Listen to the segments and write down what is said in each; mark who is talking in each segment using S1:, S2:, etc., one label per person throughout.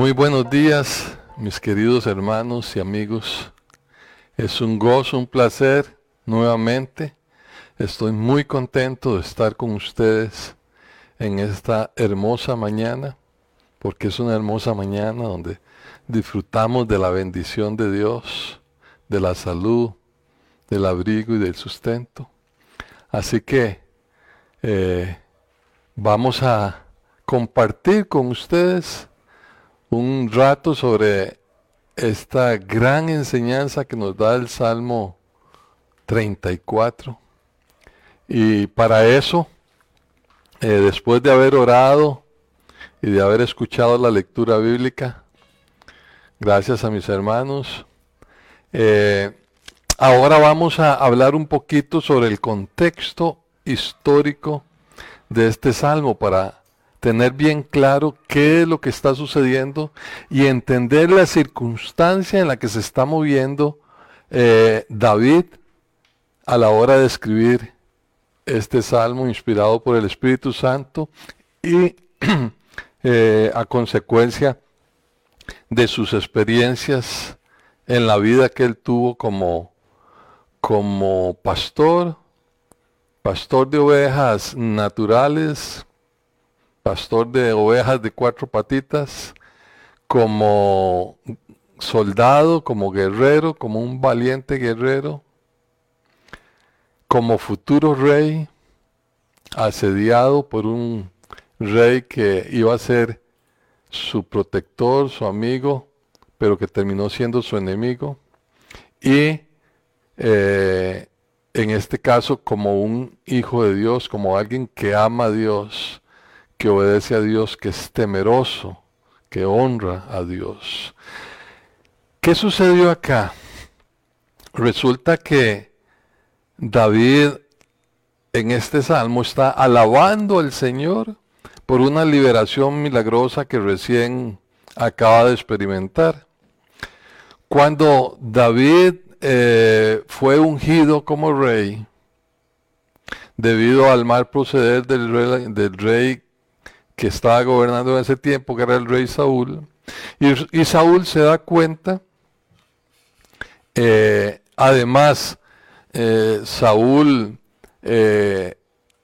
S1: Muy buenos días, mis queridos hermanos y amigos. Es un gozo, un placer nuevamente. Estoy muy contento de estar con ustedes en esta hermosa mañana, porque es una hermosa mañana donde disfrutamos de la bendición de Dios, de la salud, del abrigo y del sustento. Así que eh, vamos a compartir con ustedes un rato sobre esta gran enseñanza que nos da el Salmo 34. Y para eso, eh, después de haber orado y de haber escuchado la lectura bíblica, gracias a mis hermanos, eh, ahora vamos a hablar un poquito sobre el contexto histórico de este salmo para tener bien claro qué es lo que está sucediendo y entender la circunstancia en la que se está moviendo eh, David a la hora de escribir este salmo inspirado por el Espíritu Santo y eh, a consecuencia de sus experiencias en la vida que él tuvo como, como pastor, pastor de ovejas naturales, pastor de ovejas de cuatro patitas, como soldado, como guerrero, como un valiente guerrero, como futuro rey, asediado por un rey que iba a ser su protector, su amigo, pero que terminó siendo su enemigo. Y eh, en este caso como un hijo de Dios, como alguien que ama a Dios, que obedece a Dios, que es temeroso, que honra a Dios. ¿Qué sucedió acá? Resulta que David en este salmo está alabando al Señor por una liberación milagrosa que recién acaba de experimentar. Cuando David eh, fue ungido como rey, debido al mal proceder del rey, del rey que estaba gobernando en ese tiempo, que era el rey Saúl. Y, Saúl se da cuenta, eh, además, eh, Saúl, eh,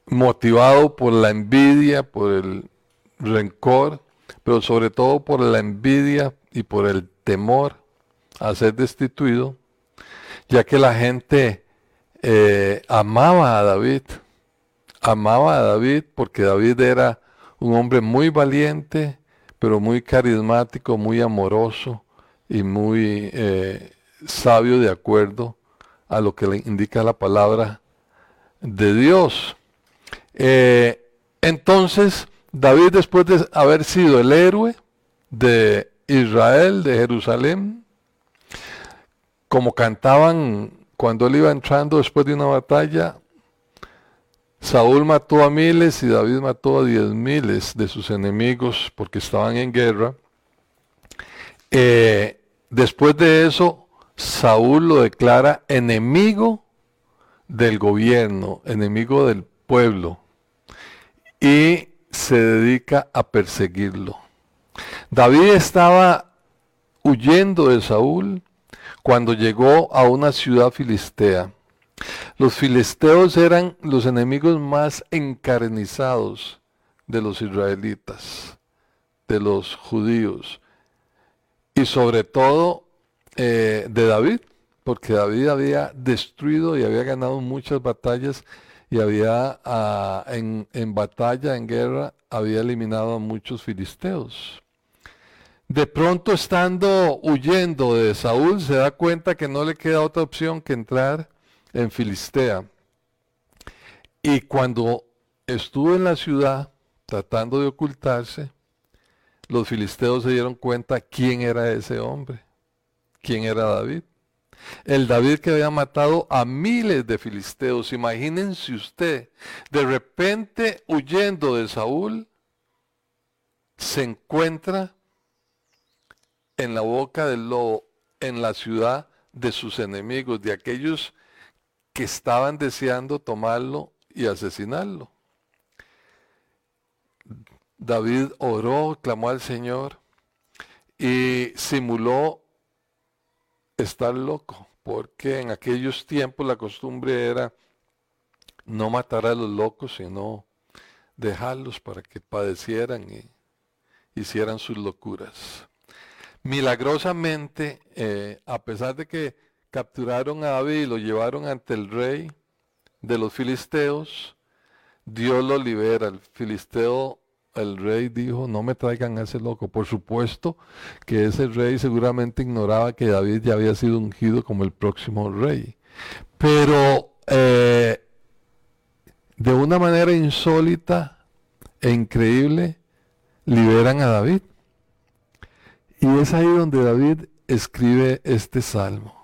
S1: motivado por la envidia, por el rencor, pero sobre todo por la envidia y por el temor a ser destituido, ya que la gente amaba a David, amaba a David porque David era un hombre muy valiente, pero muy carismático, muy amoroso y muy eh, sabio de acuerdo a lo que le indica la palabra de Dios. Eh, entonces, David, después de haber sido el héroe de Israel, de Jerusalén, como cantaban cuando él iba entrando después de una batalla, Saúl mató a miles y David mató a diez miles de sus enemigos porque estaban en guerra. Eh, después de eso, Saúl lo declara enemigo del gobierno, enemigo del pueblo, y se dedica a perseguirlo. David estaba huyendo de Saúl cuando llegó a una ciudad filistea los filisteos eran los enemigos más encarnizados de los israelitas, de los judíos, y sobre todo eh, de David, porque David había destruido y había ganado muchas batallas y había ah, en, en batalla, en guerra, había eliminado a muchos filisteos. De pronto estando huyendo de Saúl, se da cuenta que no le queda otra opción que entrar en Filistea. Y cuando estuvo en la ciudad tratando de ocultarse, los filisteos se dieron cuenta quién era ese hombre, quién era David. El David que había matado a miles de filisteos. Imagínense usted, de repente huyendo de Saúl, se encuentra en la boca del lobo, en la ciudad de sus enemigos, de aquellos que estaban deseando tomarlo y asesinarlo. David oró, clamó al Señor y simuló estar loco, porque en aquellos tiempos la costumbre era no matar a los locos, sino dejarlos para que padecieran y hicieran sus locuras. Milagrosamente, eh, a pesar de que capturaron a David y lo llevaron ante el rey de los filisteos, Dios lo libera. El filisteo, el rey dijo, no me traigan a ese loco. Por supuesto que ese rey seguramente ignoraba que David ya había sido ungido como el próximo rey. Pero eh, de una manera insólita e increíble, liberan a David. Y es ahí donde David escribe este salmo.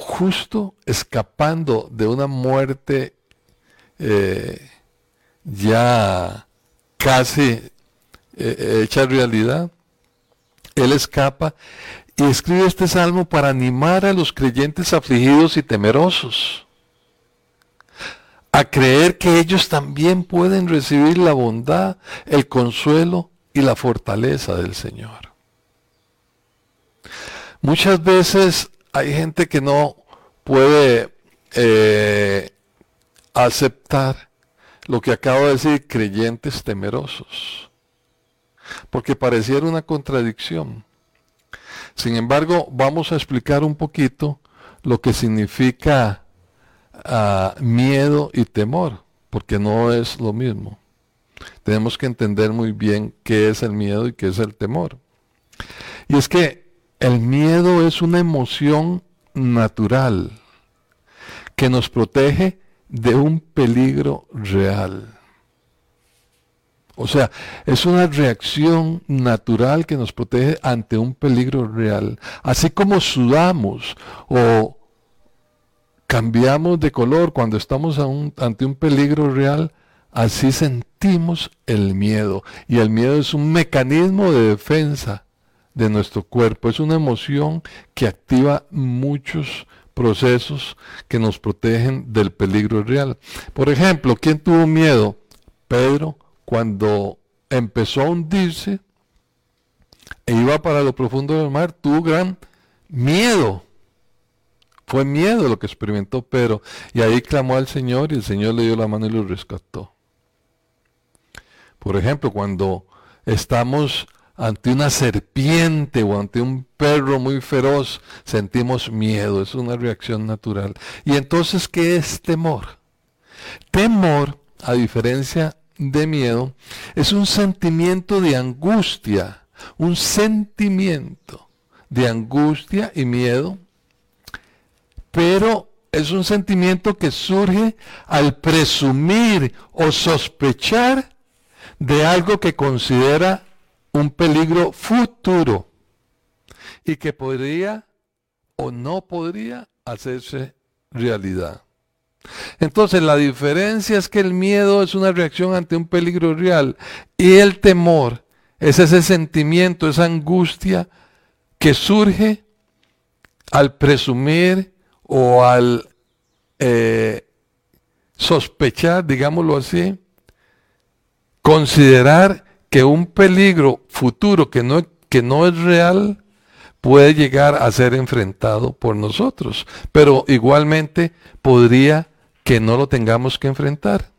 S1: Justo escapando de una muerte eh, ya casi eh, hecha realidad, él escapa y escribe este salmo para animar a los creyentes afligidos y temerosos a creer que ellos también pueden recibir la bondad, el consuelo y la fortaleza del Señor. Muchas veces hay gente que no puede eh, aceptar lo que acabo de decir, creyentes temerosos, porque pareciera una contradicción. Sin embargo, vamos a explicar un poquito lo que significa miedo y temor, porque no es lo mismo. Tenemos que entender muy bien qué es el miedo y qué es el temor. Y es que el miedo es una emoción natural que nos protege de un peligro real. O sea, es una reacción natural que nos protege ante un peligro real. Así como sudamos o cambiamos de color cuando estamos ante un peligro real, así sentimos el miedo. Y el miedo es un mecanismo de defensa de nuestro cuerpo, es una emoción que activa muchos procesos que nos protegen del peligro real. Por ejemplo, ¿quién tuvo miedo? Pedro, cuando empezó a hundirse e iba para lo profundo del mar, tuvo gran miedo fue miedo lo que experimentó Pedro. Y ahí clamó al Señor y el Señor le dio la mano y lo rescató. Por ejemplo, cuando estamos ante una serpiente o ante un perro muy feroz, sentimos miedo, es una reacción natural. Y entonces, ¿qué es temor? Temor, a diferencia de miedo, es un sentimiento de angustia, un sentimiento de angustia y miedo pero es un sentimiento que surge al presumir o sospechar de algo que considera un peligro futuro y que podría o no podría hacerse realidad. Entonces la diferencia es que el miedo es una reacción ante un peligro real y el temor es ese sentimiento, esa angustia que surge al presumir o al eh, sospechar, digámoslo así, considerar que un peligro futuro que no, que no es real puede llegar a ser enfrentado por nosotros, pero igualmente podría que no lo tengamos que enfrentar.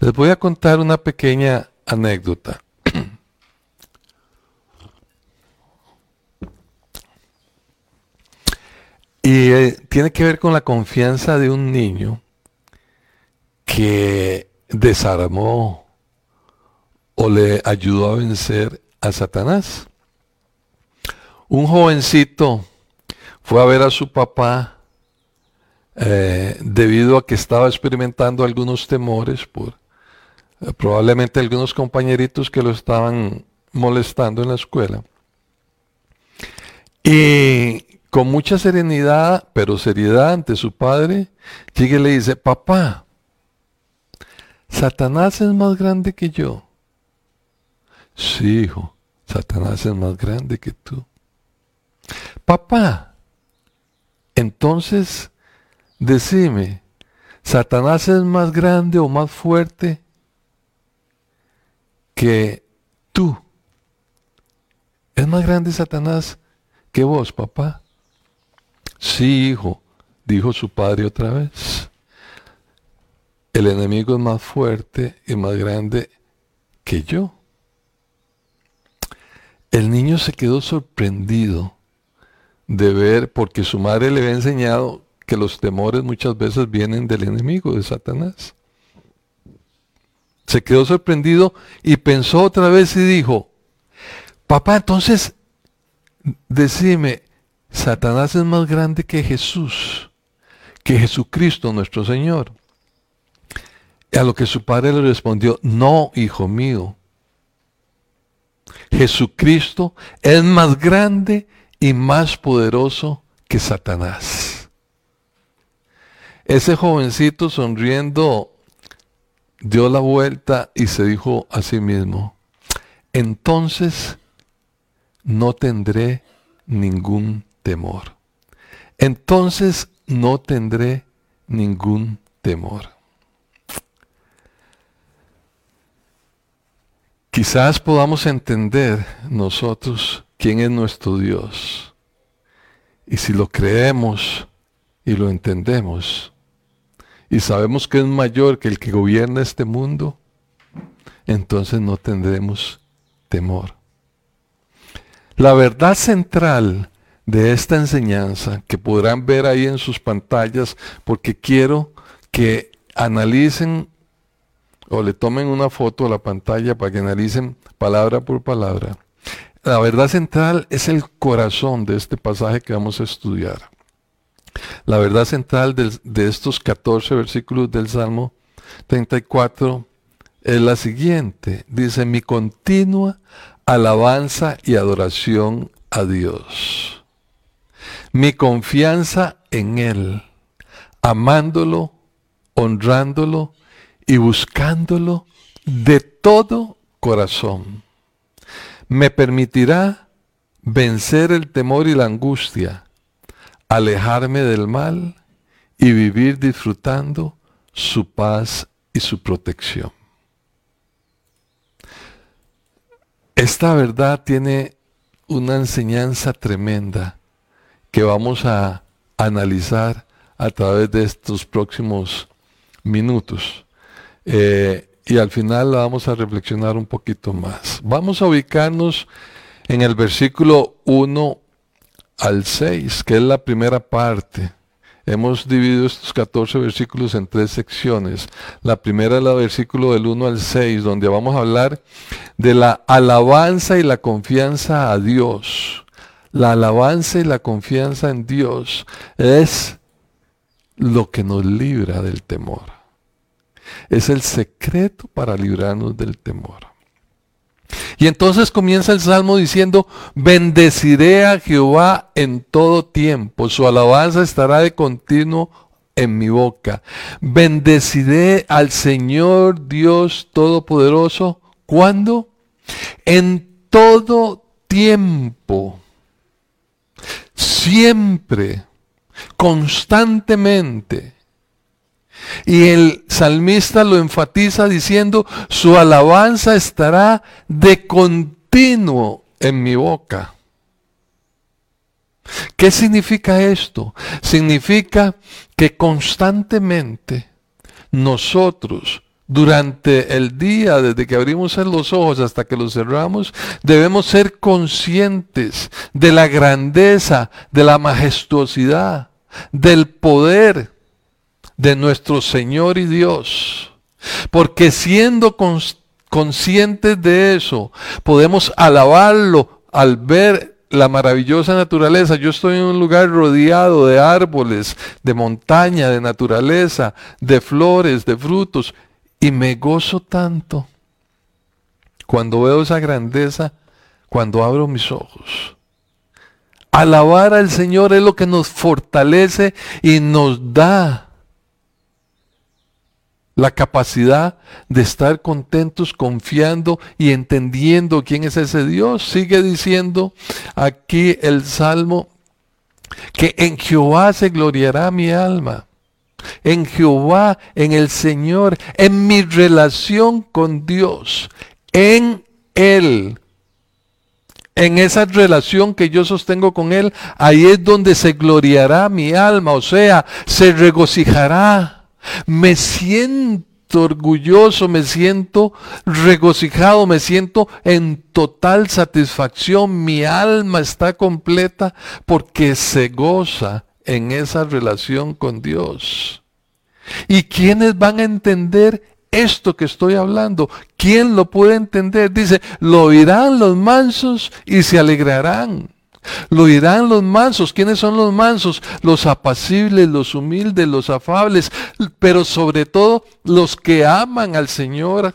S1: Les voy a contar una pequeña anécdota. Y eh, tiene que ver con la confianza de un niño que desarmó o le ayudó a vencer a Satanás. Un jovencito fue a ver a su papá eh, debido a que estaba experimentando algunos temores por eh, probablemente algunos compañeritos que lo estaban molestando en la escuela. Y con mucha serenidad, pero seriedad ante su padre, llega y le dice, papá, Satanás es más grande que yo. Sí, hijo, Satanás es más grande que tú. Papá, entonces, decime, ¿Satanás es más grande o más fuerte que tú. ¿Es más grande Satanás que vos, papá? Sí, hijo, dijo su padre otra vez. El enemigo es más fuerte y más grande que yo. El niño se quedó sorprendido de ver, porque su madre le había enseñado que los temores muchas veces vienen del enemigo, de Satanás. Se quedó sorprendido y pensó otra vez y dijo, papá, entonces, decime, Satanás es más grande que Jesús, que Jesucristo nuestro Señor. A lo que su padre le respondió, no, hijo mío, Jesucristo es más grande y más poderoso que Satanás. Ese jovencito sonriendo dio la vuelta y se dijo a sí mismo, entonces no tendré ningún temor. Entonces no tendré ningún temor. Quizás podamos entender nosotros quién es nuestro Dios. Y si lo creemos y lo entendemos, y sabemos que es mayor que el que gobierna este mundo, entonces no tendremos temor. La verdad central de esta enseñanza, que podrán ver ahí en sus pantallas, porque quiero que analicen o le tomen una foto a la pantalla para que analicen palabra por palabra. La verdad central es el corazón de este pasaje que vamos a estudiar. La verdad central de, estos 14 versículos del Salmo 34 es la siguiente. Dice, mi continua alabanza y adoración a Dios. Mi confianza en Él, amándolo, honrándolo y buscándolo de todo corazón. Me permitirá vencer el temor y la angustia alejarme del mal y vivir disfrutando su paz y su protección. Esta verdad tiene una enseñanza tremenda que vamos a analizar a través de estos próximos minutos. Eh, y al final la vamos a reflexionar un poquito más. Vamos a ubicarnos en el versículo 1 al 6, que es la primera parte. Hemos dividido estos 14 versículos en tres secciones. La primera es el versículo del 1 al 6, donde vamos a hablar de la alabanza y la confianza a Dios. La alabanza y la confianza en Dios es lo que nos libra del temor. Es el secreto para librarnos del temor. Y entonces comienza el salmo diciendo, bendeciré a Jehová en todo tiempo, su alabanza estará de continuo en mi boca. Bendeciré al Señor Dios Todopoderoso. ¿Cuándo? En todo tiempo. Siempre. Constantemente. Y el salmista lo enfatiza diciendo, su alabanza estará de continuo en mi boca. ¿Qué significa esto? Significa que constantemente nosotros, durante el día, desde que abrimos los ojos hasta que los cerramos, debemos ser conscientes de la grandeza, de la majestuosidad, del poder de nuestro Señor y Dios. Porque siendo conscientes de eso, podemos alabarlo al ver la maravillosa naturaleza. Yo estoy en un lugar rodeado de árboles, de montaña, de naturaleza, de flores, de frutos, y me gozo tanto cuando veo esa grandeza, cuando abro mis ojos. Alabar al Señor es lo que nos fortalece y nos da la capacidad de estar contentos, confiando y entendiendo quién es ese Dios. Sigue diciendo aquí el Salmo que en Jehová se gloriará mi alma. En Jehová, en el Señor, en mi relación con Dios, en Él, en esa relación que yo sostengo con Él, ahí es donde se gloriará mi alma, o sea, se regocijará. Me siento orgulloso, me siento regocijado, me siento en total satisfacción. Mi alma está completa porque se goza en esa relación con Dios. ¿Y quiénes van a entender esto que estoy hablando? ¿Quién lo puede entender? Dice, lo oirán los mansos y se alegrarán. Lo oirán los mansos. ¿Quiénes son los mansos? Los apacibles, los humildes, los afables, pero sobre todo los que aman al Señor.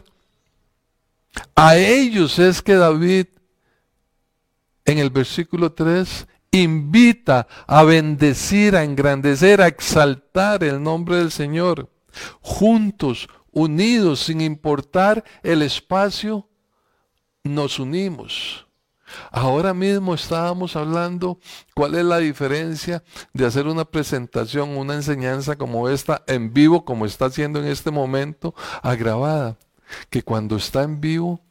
S1: A ellos es que David en el versículo 3 invita a bendecir, a engrandecer, a exaltar el nombre del Señor. Juntos, unidos, sin importar el espacio, nos unimos. Ahora mismo estábamos hablando cuál es la diferencia de hacer una presentación, una enseñanza como esta en vivo, como está haciendo en este momento, agravada. Que cuando está en vivo,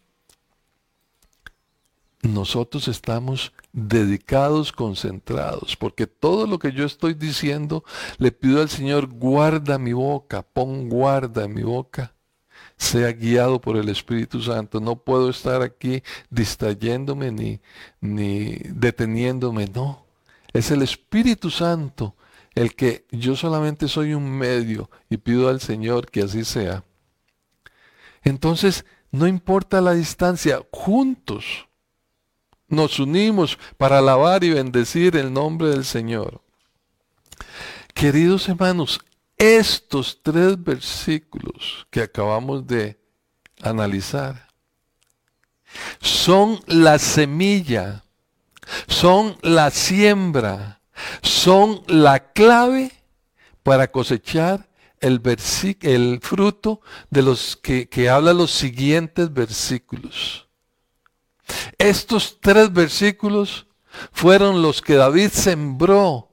S1: nosotros estamos dedicados, concentrados, porque todo lo que yo estoy diciendo, le pido al Señor, guarda mi boca, pon guarda en mi boca sea guiado por el Espíritu Santo. No puedo estar aquí distrayéndome ni, ni deteniéndome, no. Es el Espíritu Santo el que yo solamente soy un medio y pido al Señor que así sea. Entonces, no importa la distancia, juntos nos unimos para alabar y bendecir el nombre del Señor. Queridos hermanos, estos tres versículos que acabamos de analizar son la semilla, son la siembra, son la clave para cosechar el, fruto de los que, que habla los siguientes versículos. Estos tres versículos fueron los que David sembró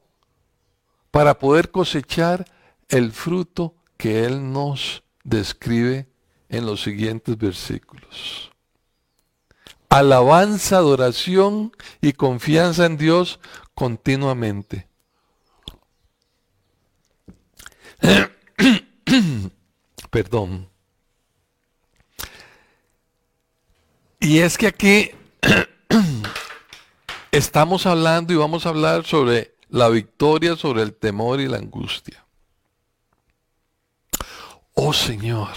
S1: para poder cosechar el fruto que Él nos describe en los siguientes versículos. Alabanza, adoración y confianza en Dios continuamente. Perdón. Y es que aquí estamos hablando y vamos a hablar sobre la victoria sobre el temor y la angustia. Oh Señor,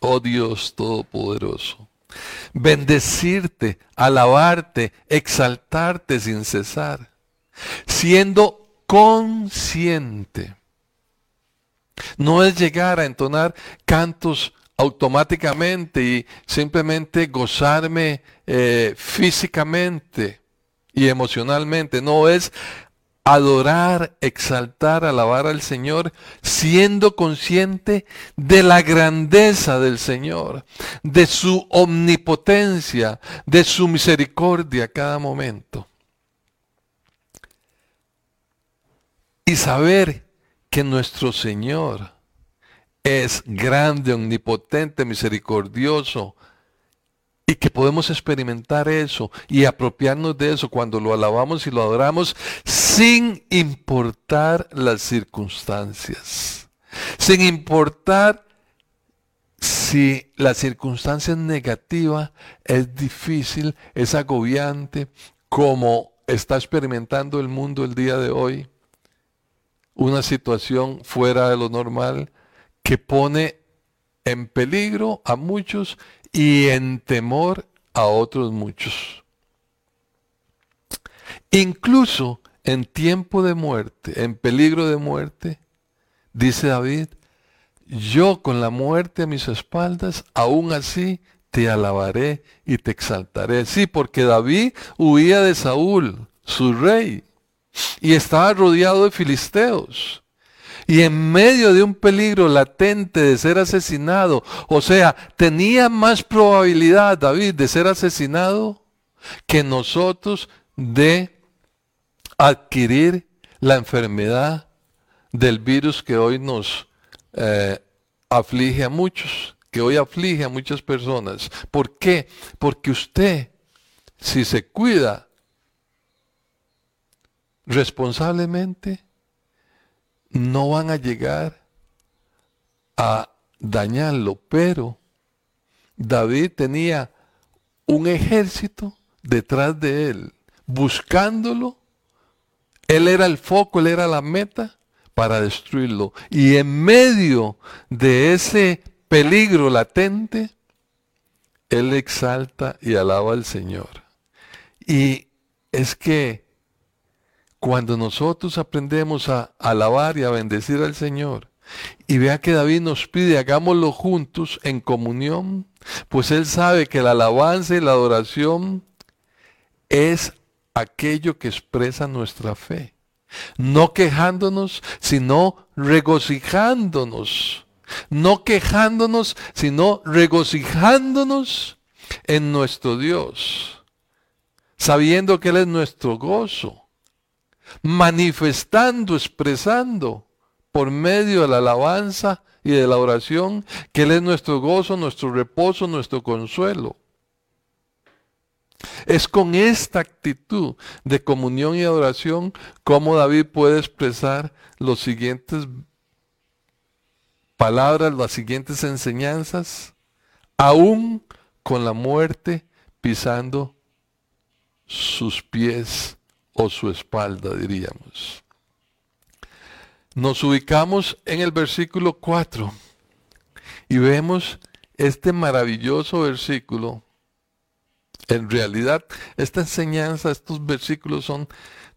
S1: oh Dios Todopoderoso, bendecirte, alabarte, exaltarte sin cesar, siendo consciente. No es llegar a entonar cantos automáticamente y simplemente gozarme eh, físicamente y emocionalmente. No es adorar, exaltar, alabar al Señor, siendo consciente de la grandeza del Señor, de su omnipotencia, de su misericordia a cada momento. Y saber que nuestro Señor es grande, omnipotente, misericordioso, y que podemos experimentar eso y apropiarnos de eso cuando lo alabamos y lo adoramos sin importar las circunstancias. Sin importar si la circunstancia es negativa, es difícil, es agobiante, como está experimentando el mundo el día de hoy. Una situación fuera de lo normal que pone en peligro a muchos y en temor a otros muchos. Incluso en tiempo de muerte, en peligro de muerte, dice David, yo con la muerte a mis espaldas, aún así te alabaré y te exaltaré. Sí, porque David huía de Saúl, su rey, y estaba rodeado de filisteos y en medio de un peligro latente de ser asesinado, o sea, tenía más probabilidad David de ser asesinado que nosotros de adquirir la enfermedad del virus que hoy nos eh, aflige a muchos, que hoy aflige a muchas personas. ¿Por qué? Porque usted, si se cuida responsablemente, no van a llegar a dañarlo, pero David tenía un ejército detrás de él, buscándolo. Él era el foco, él era la meta para destruirlo. Y en medio de ese peligro latente, él exalta y alaba al Señor. Y es que cuando nosotros aprendemos a alabar y a bendecir al Señor, y vea que David nos pide, hagámoslo juntos en comunión, pues él sabe que la alabanza y la adoración es aquello que expresa nuestra fe. No quejándonos, sino regocijándonos. No quejándonos, sino regocijándonos en nuestro Dios. Sabiendo que Él es nuestro gozo. Manifestando, expresando por medio de la alabanza y de la oración, que Él es nuestro gozo, nuestro reposo, nuestro consuelo. Es con esta actitud de comunión y adoración como David puede expresar los siguientes palabras, las siguientes enseñanzas, aún con la muerte pisando sus pies o su espalda, diríamos. Nos ubicamos en el versículo 4 y vemos este maravilloso versículo. En realidad, esta enseñanza, estos versículos son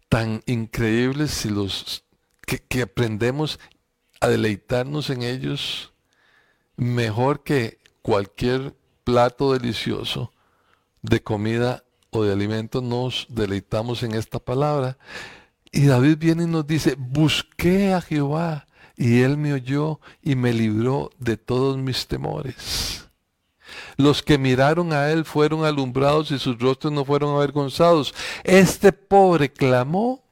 S1: tan increíbles si los que, que aprendemos a deleitarnos en ellos mejor que cualquier plato delicioso de comida o de alimento nos deleitamos en esta palabra. Y David viene y nos dice, busqué a Jehová y él me oyó y me libró de todos mis temores. Los que miraron a él fueron alumbrados y sus rostros no fueron avergonzados. Este pobre clamó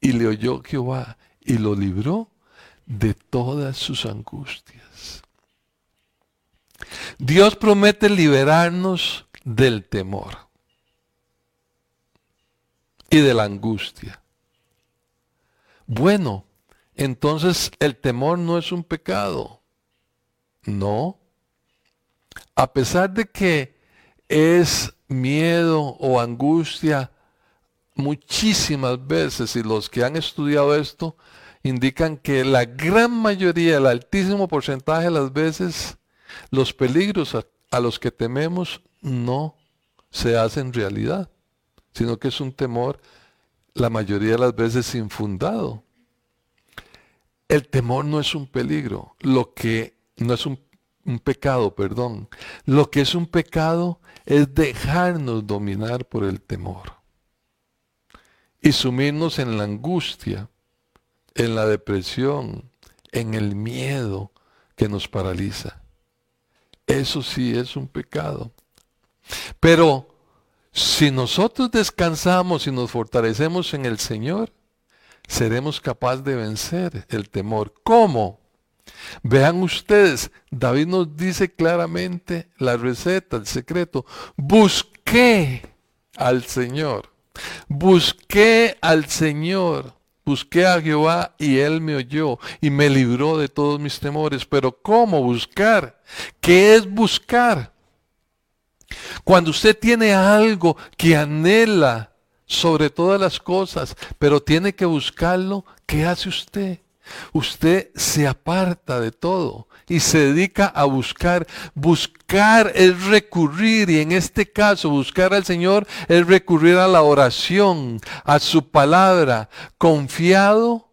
S1: y le oyó Jehová y lo libró de todas sus angustias. Dios promete liberarnos del temor y de la angustia. Bueno, entonces el temor no es un pecado. No. A pesar de que es miedo o angustia, muchísimas veces, y los que han estudiado esto indican que la gran mayoría, el altísimo porcentaje de las veces, los peligros a, a los que tememos no se hacen realidad, sino que es un temor la mayoría de las veces infundado. El temor no es un peligro, lo que no es un, un, pecado, perdón. Lo que es un pecado es dejarnos dominar por el temor y sumirnos en la angustia, en la depresión, en el miedo que nos paraliza. Eso sí es un pecado. Pero si nosotros descansamos y nos fortalecemos en el Señor, seremos capaces de vencer el temor. ¿Cómo? Vean ustedes, David nos dice claramente la receta, el secreto. Busqué al Señor. Busqué al Señor. Busqué a Jehová y él me oyó y me libró de todos mis temores. Pero ¿cómo buscar? ¿Qué es buscar? Cuando usted tiene algo que anhela sobre todas las cosas, pero tiene que buscarlo, ¿qué hace usted? Usted se aparta de todo y se dedica a buscar. Buscar es recurrir y en este caso buscar al Señor es recurrir a la oración, a su palabra, confiado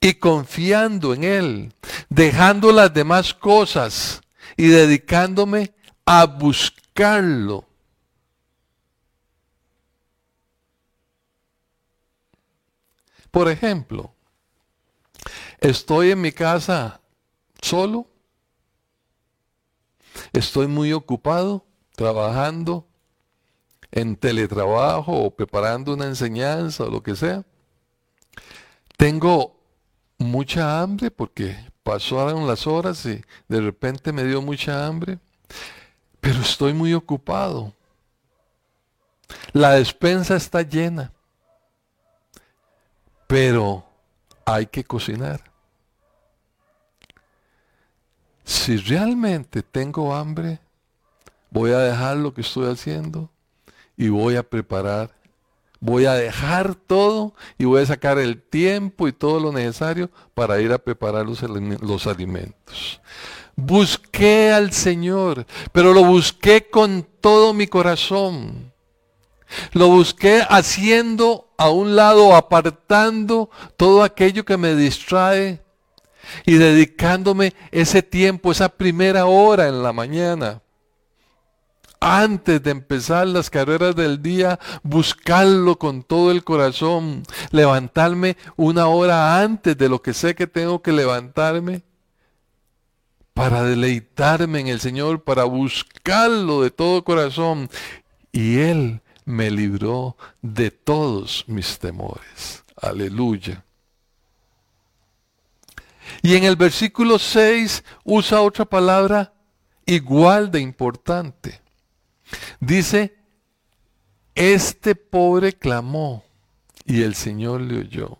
S1: y confiando en Él, dejando las demás cosas y dedicándome a buscarlo. Por ejemplo, estoy en mi casa solo, estoy muy ocupado trabajando en teletrabajo o preparando una enseñanza o lo que sea. Tengo mucha hambre porque pasaron las horas y de repente me dio mucha hambre, pero estoy muy ocupado. La despensa está llena, pero hay que cocinar. Si realmente tengo hambre, voy a dejar lo que estoy haciendo y voy a preparar. Voy a dejar todo y voy a sacar el tiempo y todo lo necesario para ir a preparar los, los alimentos. Busqué al Señor, pero lo busqué con todo mi corazón. Lo busqué haciendo a un lado, apartando todo aquello que me distrae y dedicándome ese tiempo, esa primera hora en la mañana. Antes de empezar las carreras del día, buscarlo con todo el corazón, levantarme una hora antes de lo que sé que tengo que levantarme para deleitarme en el Señor, para buscarlo de todo corazón. Y Él me libró de todos mis temores. Aleluya. Y en el versículo 6 usa otra palabra igual de importante. Dice, este pobre clamó y el Señor le oyó.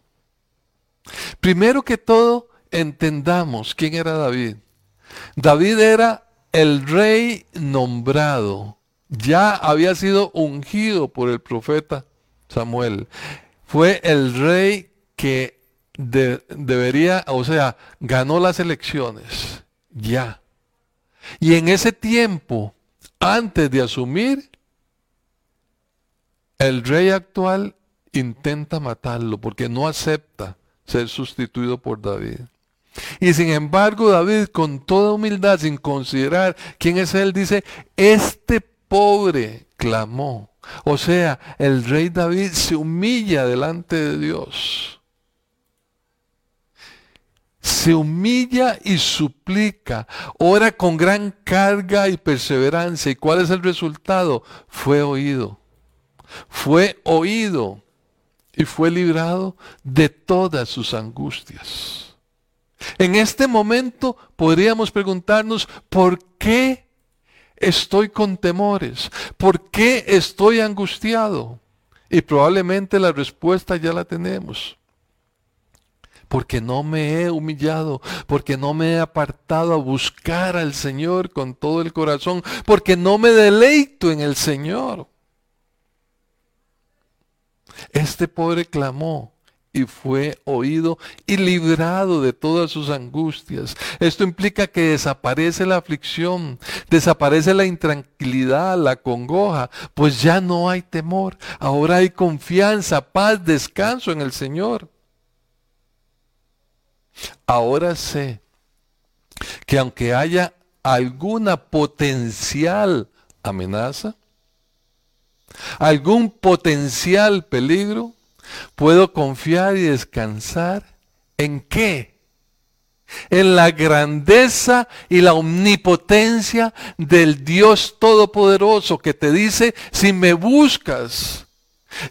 S1: Primero que todo, entendamos quién era David. David era el rey nombrado. Ya había sido ungido por el profeta Samuel. Fue el rey que debería, o sea, ganó las elecciones, ya. Y en ese tiempo, antes de asumir, el rey actual intenta matarlo porque no acepta ser sustituido por David. Y sin embargo, David, con toda humildad, sin considerar quién es él, dice, este pobre clamó. O sea, el rey David se humilla delante de Dios se humilla y suplica, ora con gran carga y perseverancia. ¿Y cuál es el resultado? Fue oído. Fue oído y fue librado de todas sus angustias. En este momento podríamos preguntarnos, ¿por qué estoy con temores? ¿Por qué estoy angustiado? Y probablemente la respuesta ya la tenemos porque no me he humillado, porque no me he apartado a buscar al Señor con todo el corazón, porque no me deleito en el Señor. Este pobre clamó y fue oído y librado de todas sus angustias. Esto implica que desaparece la aflicción, desaparece la intranquilidad, la congoja, pues ya no hay temor, ahora hay confianza, paz, descanso en el Señor. Ahora sé que aunque haya alguna potencial amenaza, algún potencial peligro, puedo confiar y descansar en qué? En la grandeza y la omnipotencia del Dios Todopoderoso que te dice, si me buscas,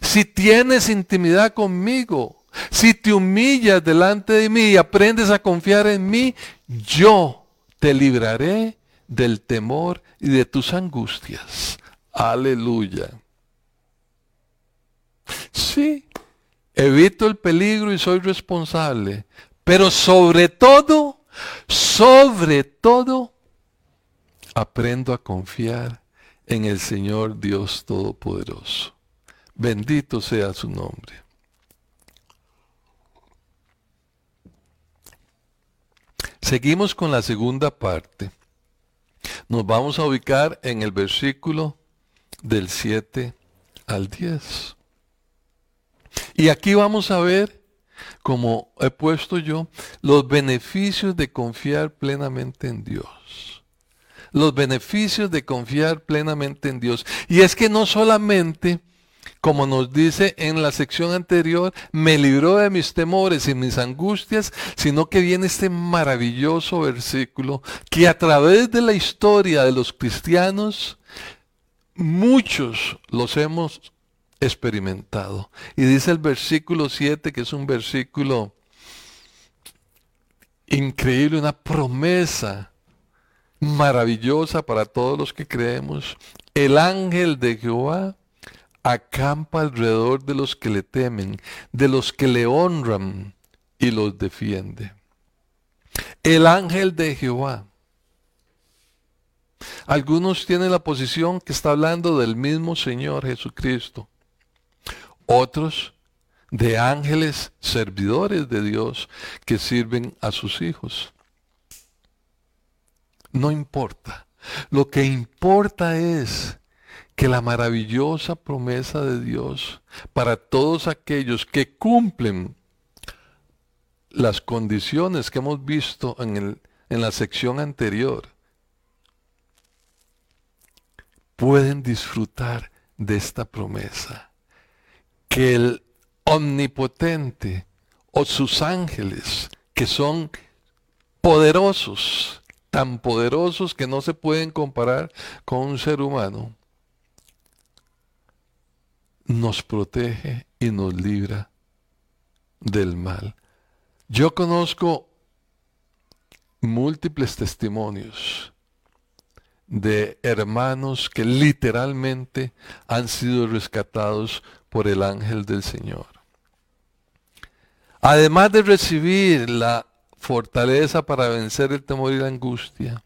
S1: si tienes intimidad conmigo, si te humillas delante de mí y aprendes a confiar en mí, yo te libraré del temor y de tus angustias. Aleluya. Sí, evito el peligro y soy responsable, pero sobre todo, sobre todo, aprendo a confiar en el Señor Dios Todopoderoso. Bendito sea su nombre. Seguimos con la segunda parte. Nos vamos a ubicar en el versículo del 7 al 10. Y aquí vamos a ver, como he puesto yo, los beneficios de confiar plenamente en Dios. Los beneficios de confiar plenamente en Dios. Y es que no solamente como nos dice en la sección anterior, me libró de mis temores y mis angustias, sino que viene este maravilloso versículo que a través de la historia de los cristianos, muchos los hemos experimentado. Y dice el versículo 7, que es un versículo increíble, una promesa maravillosa para todos los que creemos. El ángel de Jehová acampa alrededor de los que le temen, de los que le honran y los defiende. El ángel de Jehová. Algunos tienen la posición que está hablando del mismo Señor Jesucristo. Otros de ángeles servidores de Dios que sirven a sus hijos. No importa. Lo que importa es que la maravillosa promesa de Dios para todos aquellos que cumplen las condiciones que hemos visto en, la sección anterior, pueden disfrutar de esta promesa. Que el omnipotente o sus ángeles, que son poderosos, tan poderosos que no se pueden comparar con un ser humano, nos protege y nos libra del mal. Yo conozco múltiples testimonios de hermanos que literalmente han sido rescatados por el ángel del Señor. Además de recibir la fortaleza para vencer el temor y la angustia,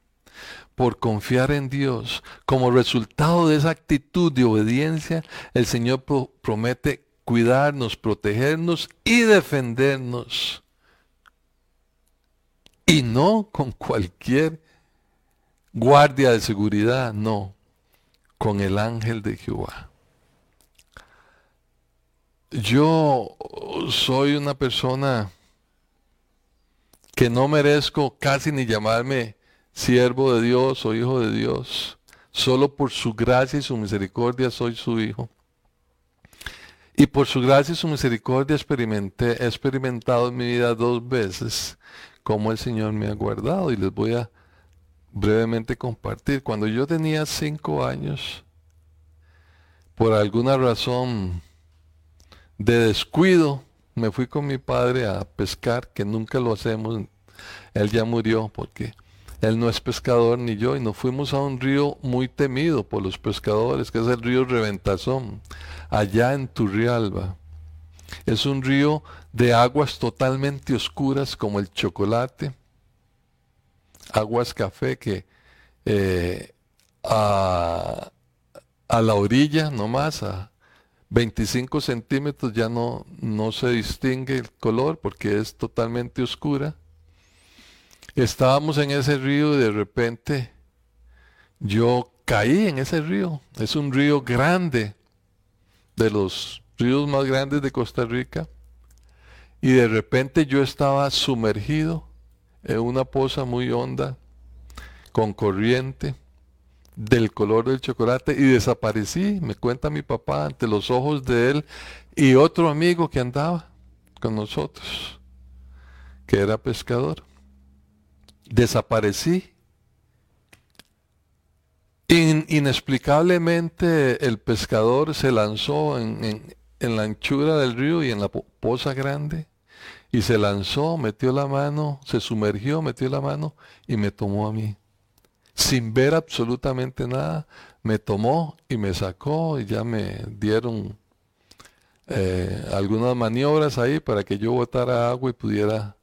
S1: por confiar en Dios, como resultado de esa actitud de obediencia, el Señor promete cuidarnos, protegernos y defendernos. Y no con cualquier guardia de seguridad, no, con el ángel de Jehová. Yo soy una persona que no merezco casi ni llamarme siervo de Dios o hijo de Dios. Solo por su gracia y su misericordia soy su hijo. Y por su gracia y su misericordia experimenté, he experimentado en mi vida dos veces cómo el Señor me ha guardado. Y les voy a brevemente compartir. Cuando yo tenía cinco años, por alguna razón de descuido, me fui con mi padre a pescar, que nunca lo hacemos. Él ya murió porque él no es pescador ni yo, y nos fuimos a un río muy temido por los pescadores, que es el río Reventazón, allá en Turrialba. Es un río de aguas totalmente oscuras como el chocolate aguas café que eh, a, la orilla nomás, a 25 centímetros ya no, no se distingue el color porque es totalmente oscura. Estábamos en ese río y de repente yo caí en ese río. Es un río grande, de los ríos más grandes de Costa Rica. Y de repente yo estaba sumergido en una poza muy honda, con corriente, del color del chocolate, y desaparecí, me cuenta mi papá, ante los ojos de él y otro amigo que andaba con nosotros, que era pescador. Desaparecí. inexplicablemente el pescador se lanzó en, en la anchura del río y en la poza grande y se lanzó, metió la mano, se sumergió, metió la mano y me tomó a mí. Sin ver absolutamente nada, me tomó y me sacó y ya me dieron eh, algunas maniobras ahí para que yo botara agua y pudiera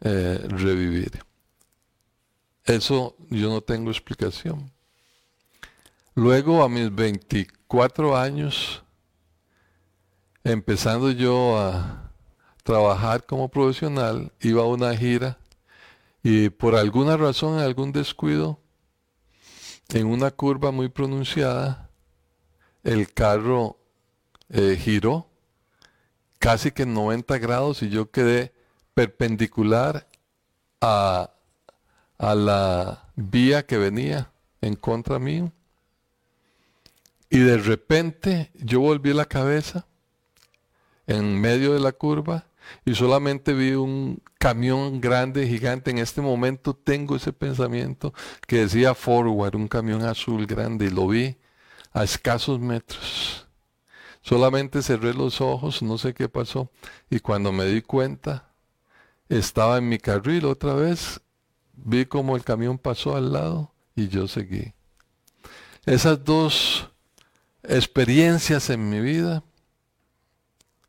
S1: eh, revivir. Eso yo no tengo explicación. Luego a mis 24 años, empezando yo a trabajar como profesional, iba a una gira y por alguna razón, algún descuido, en una curva muy pronunciada, el carro eh, giró casi que en 90 grados y yo quedé perpendicular a, a la vía que venía en contra mío. Y de repente yo volví la cabeza en medio de la curva y solamente vi un camión grande, gigante. En este momento tengo ese pensamiento que decía forward, un camión azul grande, y lo vi a escasos metros. Solamente cerré los ojos, no sé qué pasó, y cuando me di cuenta, estaba en mi carril otra vez, vi como el camión pasó al lado y yo seguí. Esas dos experiencias en mi vida,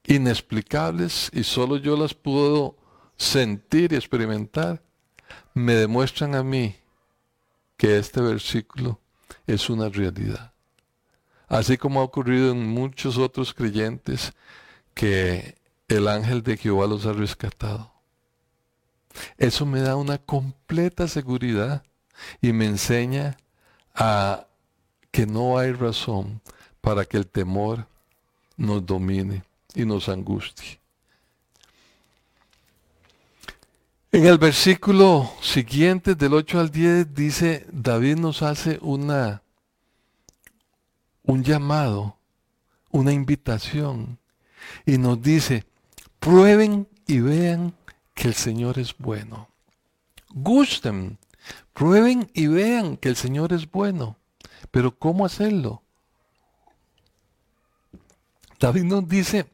S1: inexplicables, y solo yo las puedo sentir y experimentar, me demuestran a mí que este versículo es una realidad. Así como ha ocurrido en muchos otros creyentes que el ángel de Jehová los ha rescatado. Eso me da una completa seguridad y me enseña a que no hay razón para que el temor nos domine y nos angustie. En el versículo siguiente, del 8 al 10, dice, David nos hace una, un llamado, una invitación, y nos dice, prueben y vean que el Señor es bueno. Gusten, prueben y vean que el Señor es bueno. Pero ¿cómo hacerlo? David nos dice,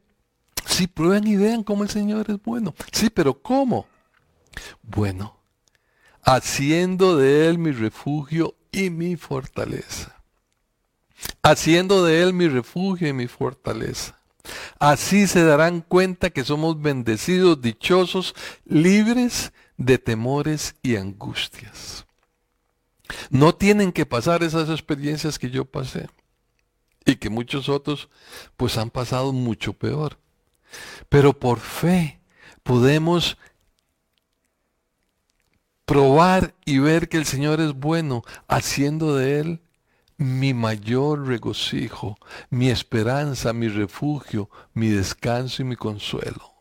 S1: sí, prueben y vean cómo el Señor es bueno. Sí, pero ¿cómo? Bueno, haciendo de Él mi refugio y mi fortaleza. Haciendo de Él mi refugio y mi fortaleza. Así se darán cuenta que somos bendecidos, dichosos, libres de temores y angustias. No tienen que pasar esas experiencias que yo pasé y que muchos otros pues han pasado mucho peor. Pero por fe podemos probar y ver que el Señor es bueno, haciendo de Él mi mayor regocijo, mi esperanza, mi refugio, mi descanso y mi consuelo.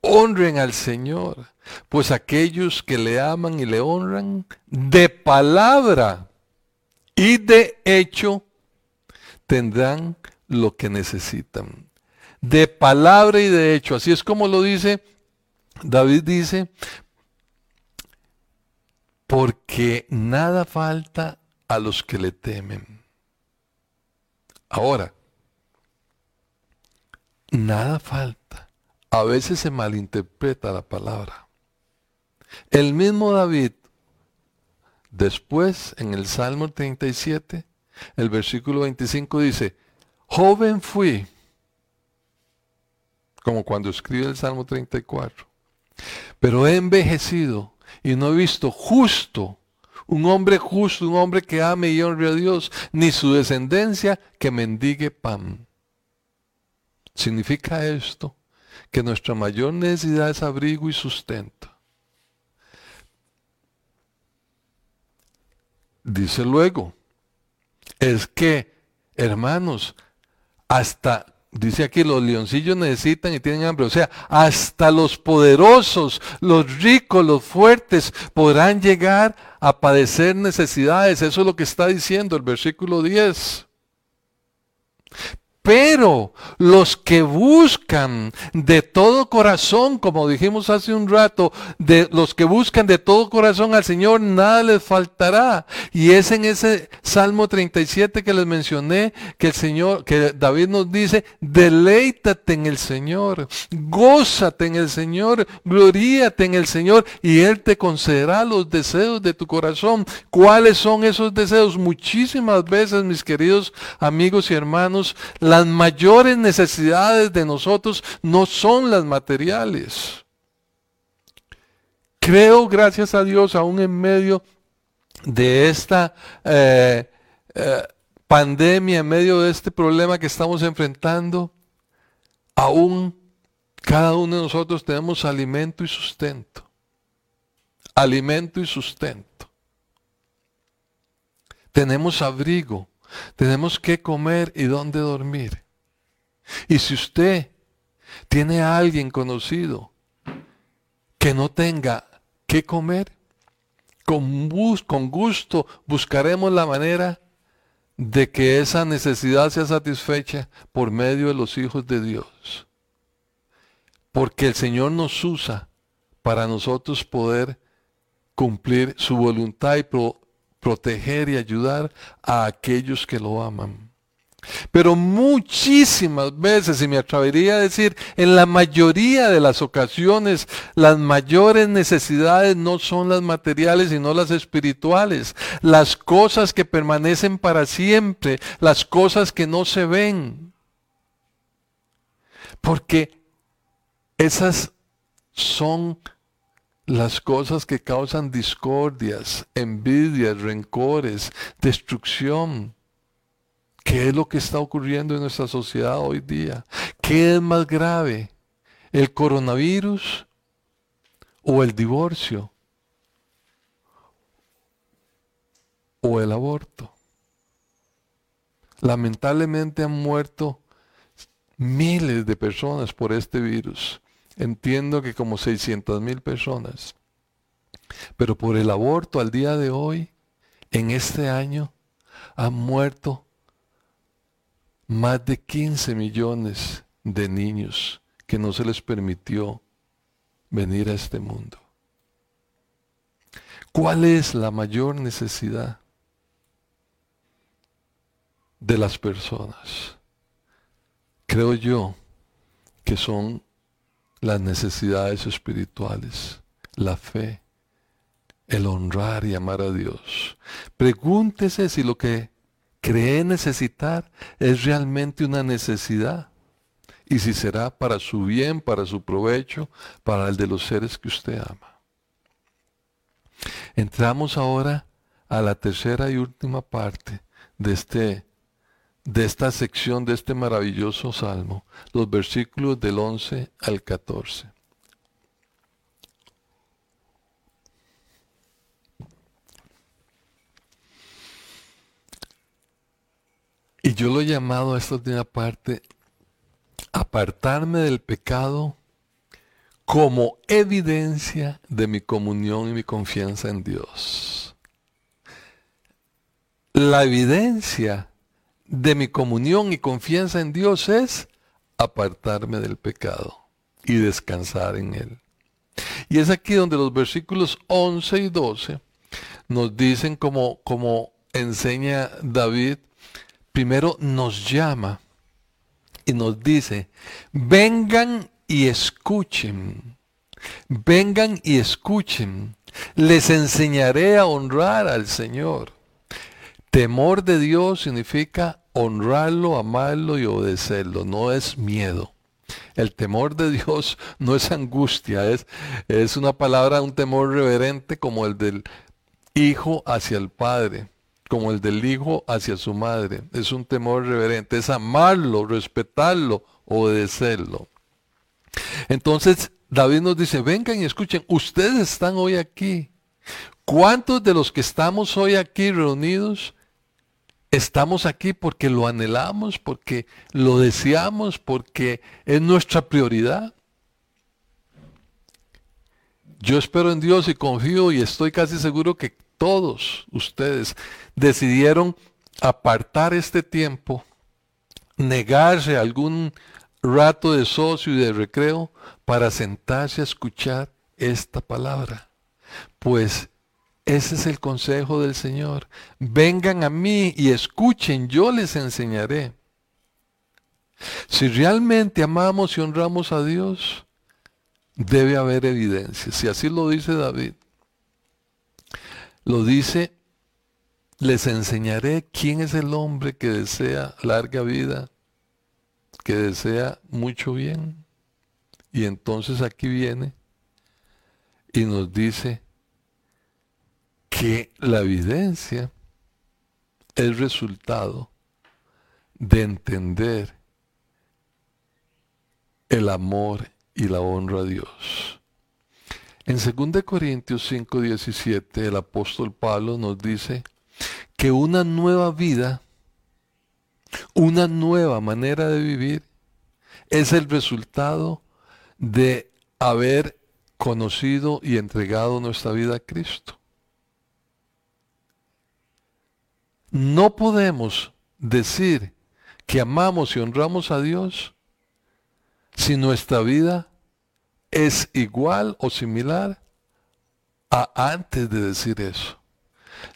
S1: Honren al Señor, pues aquellos que le aman y le honran, de palabra y de hecho, tendrán lo que necesitan. De palabra y de hecho, así es como lo dice, David dice, porque nada falta a los que le temen. Ahora, nada falta. A veces se malinterpreta la palabra. El mismo David, después en el Salmo 37, el versículo 25 dice, joven fui, como cuando escribe el Salmo 34, pero he envejecido y no he visto justo, un hombre justo, un hombre que ame y honre a Dios, ni su descendencia que mendigue pan. Significa esto que nuestra mayor necesidad es abrigo y sustento. Dice luego, es que, hermanos, hasta Dice aquí, los leoncillos necesitan y tienen hambre. O sea, hasta los poderosos, los ricos, los fuertes podrán llegar a padecer necesidades. Eso es lo que está diciendo el versículo 10. Pero los que buscan de todo corazón, como dijimos hace un rato, de los que buscan de todo corazón al Señor, nada les faltará. Y es en ese Salmo 37 que les mencioné que el Señor, que David nos dice, deleítate en el Señor, gózate en el Señor, gloríate en el Señor y Él te concederá los deseos de tu corazón. ¿Cuáles son esos deseos? Muchísimas veces, mis queridos amigos y hermanos, las mayores necesidades de nosotros no son las materiales. Creo, gracias a Dios, aún en medio de esta eh, eh, pandemia, en medio de este problema que estamos enfrentando, aún cada uno de nosotros tenemos alimento y sustento. Alimento y sustento. Tenemos abrigo. Tenemos que comer y dónde dormir. Y si usted tiene a alguien conocido que no tenga que comer, con, con gusto buscaremos la manera de que esa necesidad sea satisfecha por medio de los hijos de Dios. Porque el Señor nos usa para nosotros poder cumplir su voluntad y proteger y ayudar a aquellos que lo aman. Pero muchísimas veces, y me atrevería a decir, en la mayoría de las ocasiones, las mayores necesidades no son las materiales, sino las espirituales. Las cosas que permanecen para siempre, las cosas que no se ven. Porque esas son las cosas que causan discordias, envidias, rencores, destrucción. ¿Qué es lo que está ocurriendo en nuestra sociedad hoy día? ¿Qué es más grave? ¿El coronavirus o el divorcio? ¿O el aborto? Lamentablemente han muerto miles de personas por este virus. Entiendo que como 600 mil personas. Pero por el aborto al día de hoy, en este año, han muerto más de 15 millones de niños que no se les permitió venir a este mundo. ¿Cuál es la mayor necesidad de las personas? Creo yo que son las necesidades espirituales, la fe, el honrar y amar a Dios. Pregúntese si lo que cree necesitar es realmente una necesidad y si será para su bien, para su provecho, para el de los seres que usted ama. Entramos ahora a la tercera y última parte de, este, de esta sección, de este maravilloso salmo, los versículos del 11 al 14. Y yo lo he llamado a esta última parte, apartarme del pecado como evidencia de mi comunión y mi confianza en Dios. La evidencia de mi comunión y confianza en Dios es apartarme del pecado y descansar en Él. Y es aquí donde los versículos 11 y 12 nos dicen como, como enseña David, primero nos llama y nos dice, vengan y escuchen, vengan y escuchen, les enseñaré a honrar al Señor. Temor de Dios significa honrarlo, amarlo y obedecerlo, no es miedo. El temor de Dios no es angustia, es, es una palabra, un temor reverente como el del hijo hacia el padre como el del hijo hacia su madre. Es un temor reverente, es amarlo, respetarlo, obedecerlo. Entonces David nos dice, vengan y escuchen, ustedes están hoy aquí. ¿Cuántos de los que estamos hoy aquí reunidos estamos aquí porque lo anhelamos, porque lo deseamos, porque es nuestra prioridad? Yo espero en Dios y confío y estoy casi seguro que todos ustedes decidieron apartar este tiempo, negarse algún rato de socio y de recreo para sentarse a escuchar esta palabra. Pues ese es el consejo del Señor. Vengan a mí y escuchen, yo les enseñaré. Si realmente amamos y honramos a Dios, debe haber evidencia. Si así lo dice David, lo dice, les enseñaré quién es el hombre que desea larga vida, que desea mucho bien. Y entonces aquí viene y nos dice que la evidencia es resultado de entender el amor y la honra a Dios. En 2 Corintios 5:17 el apóstol Pablo nos dice que una nueva vida, una nueva manera de vivir, es el resultado de haber conocido y entregado nuestra vida a Cristo. No podemos decir que amamos y honramos a Dios si nuestra vida es igual o similar a antes de decir eso.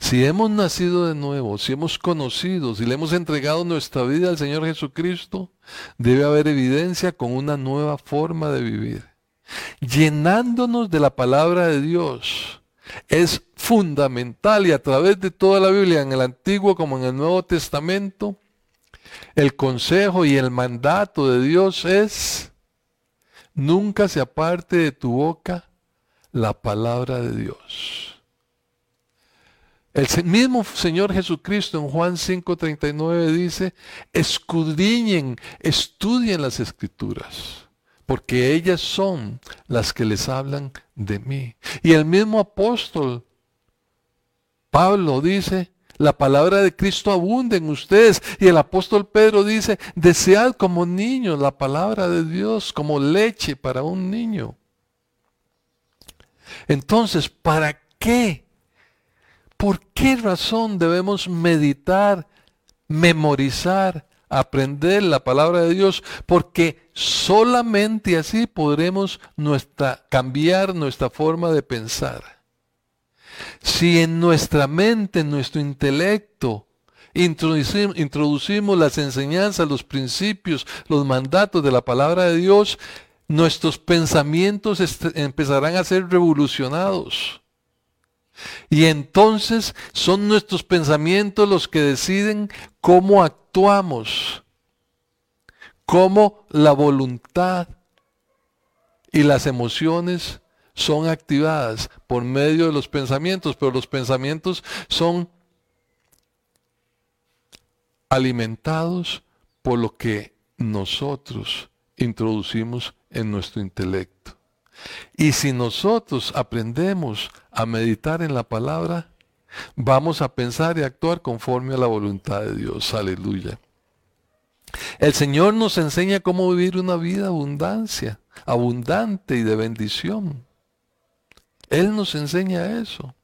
S1: Si hemos nacido de nuevo, si hemos conocido, si le hemos entregado nuestra vida al Señor Jesucristo, debe haber evidencia con una nueva forma de vivir. Llenándonos de la palabra de Dios es fundamental y a través de toda la Biblia, en el Antiguo como en el Nuevo Testamento, el consejo y el mandato de Dios es, nunca se aparte de tu boca la palabra de Dios. El mismo Señor Jesucristo en Juan 5:39 dice, escudriñen, estudien las escrituras, porque ellas son las que les hablan de mí. Y el mismo apóstol Pablo dice, la palabra de Cristo abunda en ustedes. Y el apóstol Pedro dice, desead como niños la palabra de Dios, como leche para un niño. Entonces, ¿para qué? ¿Por qué razón debemos meditar, memorizar, aprender la palabra de Dios? Porque solamente así podremos nuestra, cambiar nuestra forma de pensar. Si en nuestra mente, en nuestro intelecto, introducimos, introducimos las enseñanzas, los principios, los mandatos de la palabra de Dios, nuestros pensamientos empezarán a ser revolucionados. Y entonces son nuestros pensamientos los que deciden cómo actuamos, cómo la voluntad y las emociones son activadas por medio de los pensamientos, pero los pensamientos son alimentados por lo que nosotros introducimos en nuestro intelecto. Y si nosotros aprendemos a meditar en la palabra, vamos a pensar y actuar conforme a la voluntad de Dios. Aleluya. El Señor nos enseña cómo vivir una vida abundancia, abundante y de bendición. Él nos enseña eso.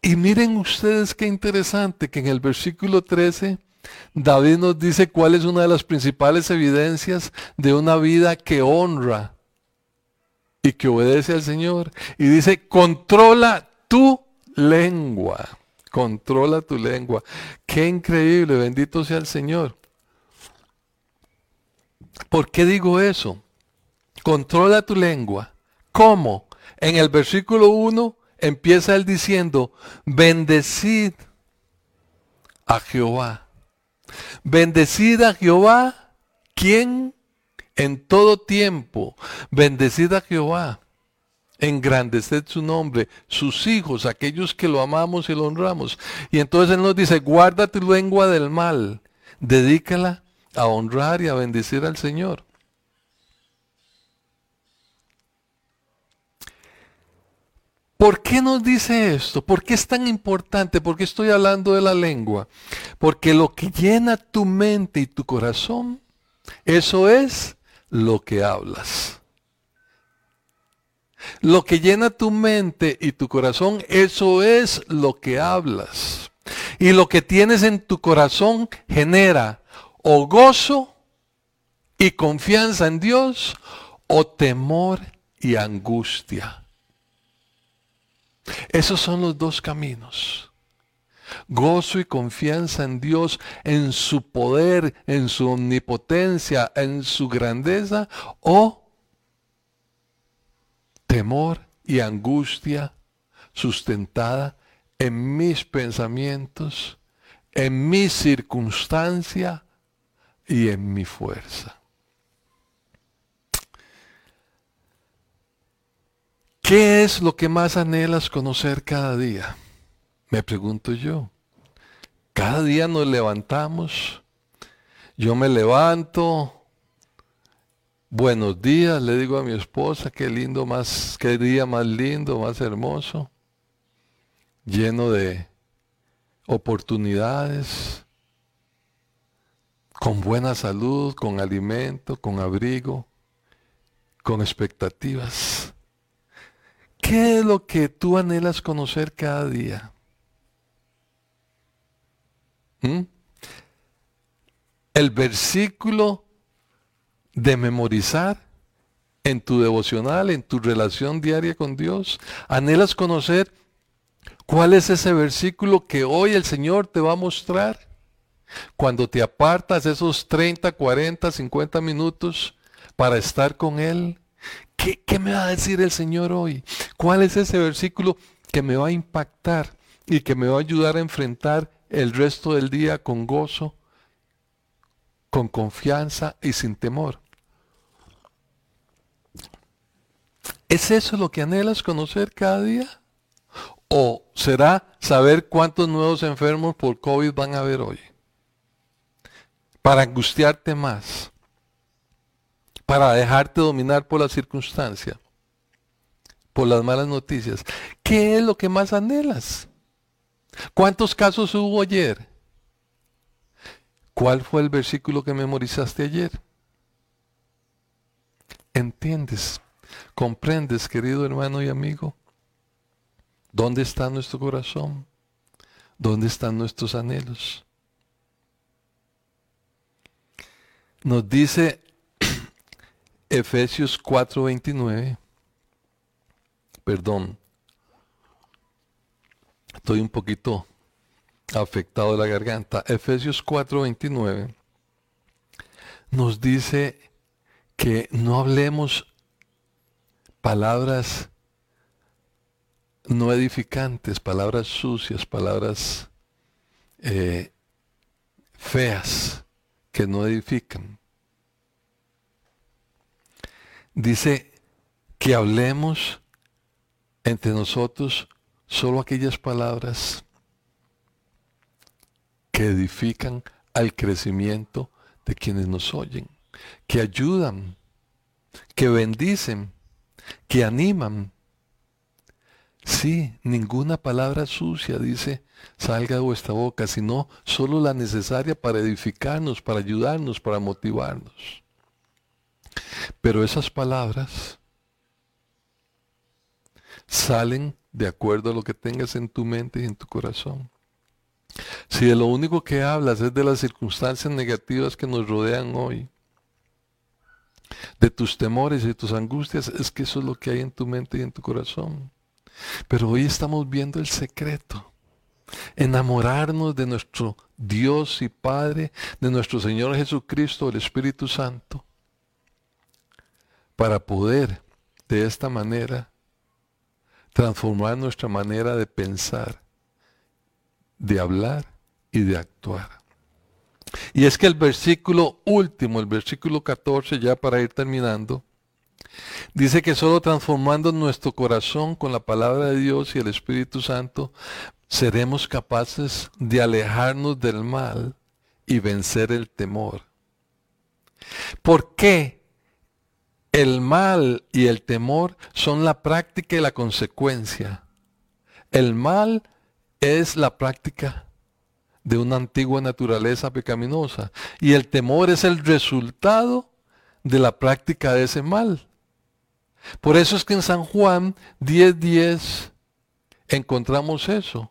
S1: Y miren ustedes qué interesante que en el versículo 13 David nos dice cuál es una de las principales evidencias de una vida que honra y que obedece al Señor. Y dice, controla tu lengua. Controla tu lengua. Qué increíble, bendito sea el Señor. ¿Por qué digo eso? Controla tu lengua. ¿Cómo? En el versículo 1 empieza él diciendo, bendecid a Jehová. Bendecid a Jehová, ¿quién? En todo tiempo. Bendecid a Jehová. Engrandeced su nombre, sus hijos, aquellos que lo amamos y lo honramos. Y entonces Él nos dice, guarda tu lengua del mal, dedícala a honrar y a bendecir al Señor. ¿Por qué nos dice esto? ¿Por qué es tan importante? ¿Por qué estoy hablando de la lengua? Porque lo que llena tu mente y tu corazón, eso es lo que hablas. Lo que llena tu mente y tu corazón, eso es lo que hablas. Y lo que tienes en tu corazón genera o gozo y confianza en Dios o temor y angustia. Esos son los dos caminos. Gozo y confianza en Dios, en su poder, en su omnipotencia, en su grandeza, o temor y angustia sustentada en mis pensamientos, en mi circunstancia y en mi fuerza. ¿Qué es lo que más anhelas conocer cada día? Me pregunto yo. Cada día nos levantamos. Yo me levanto. Buenos días, le digo a mi esposa, qué lindo más, qué día más lindo, más hermoso. Lleno de oportunidades, con buena salud, con alimento, con abrigo, con expectativas. ¿Qué es lo que tú anhelas conocer cada día? ¿Mm? El versículo de memorizar en tu devocional, en tu relación diaria con Dios. Anhelas conocer ¿Cuál es ese versículo que hoy el Señor te va a mostrar? Cuando te apartas esos 30, 40, 50 minutos para estar con Él, ¿qué, ¿qué, me va a decir el Señor hoy? ¿Cuál es ese versículo que me va a impactar y que me va a ayudar a enfrentar el resto del día con gozo, con confianza y sin temor? ¿Es eso lo que anhelas conocer cada día? ¿O será saber cuántos nuevos enfermos por COVID van a haber hoy? Para angustiarte más. Para dejarte dominar por la circunstancia. Por las malas noticias. ¿Qué es lo que más anhelas? ¿Cuántos casos hubo ayer? ¿Cuál fue el versículo que memorizaste ayer? ¿Entiendes? ¿Comprendes, querido hermano y amigo? ¿Dónde está nuestro corazón? ¿Dónde están nuestros anhelos? Nos dice Efesios 4:29, perdón, estoy un poquito afectado de la garganta. Efesios 4:29 nos dice que no hablemos palabras no edificantes, palabras sucias, palabras eh, feas que no edifican. Dice que hablemos entre nosotros solo aquellas palabras que edifican al crecimiento de quienes nos oyen, que ayudan, que bendicen, que animan. Sí, ninguna palabra sucia, dice, salga de vuestra boca, sino solo la necesaria para edificarnos, para ayudarnos, para motivarnos. Pero esas palabras salen de acuerdo a lo que tengas en tu mente y en tu corazón. Si de lo único que hablas es de las circunstancias negativas que nos rodean hoy, de tus temores y tus angustias, es que eso es lo que hay en tu mente y en tu corazón. Pero hoy estamos viendo el secreto. Enamorarnos de nuestro Dios y Padre, de nuestro Señor Jesucristo, el Espíritu Santo, para poder de esta manera transformar nuestra manera de pensar, de hablar y de actuar. Y es que el versículo último, el versículo 14, ya para ir terminando, dice que solo transformando nuestro corazón con la palabra de Dios y el Espíritu Santo, seremos capaces de alejarnos del mal y vencer el temor. ¿Por qué? El mal y el temor son la práctica y la consecuencia. El mal es la práctica de una antigua naturaleza pecaminosa. Y el temor es el resultado de la práctica de ese mal. Por eso es que en San Juan 10.10 encontramos eso.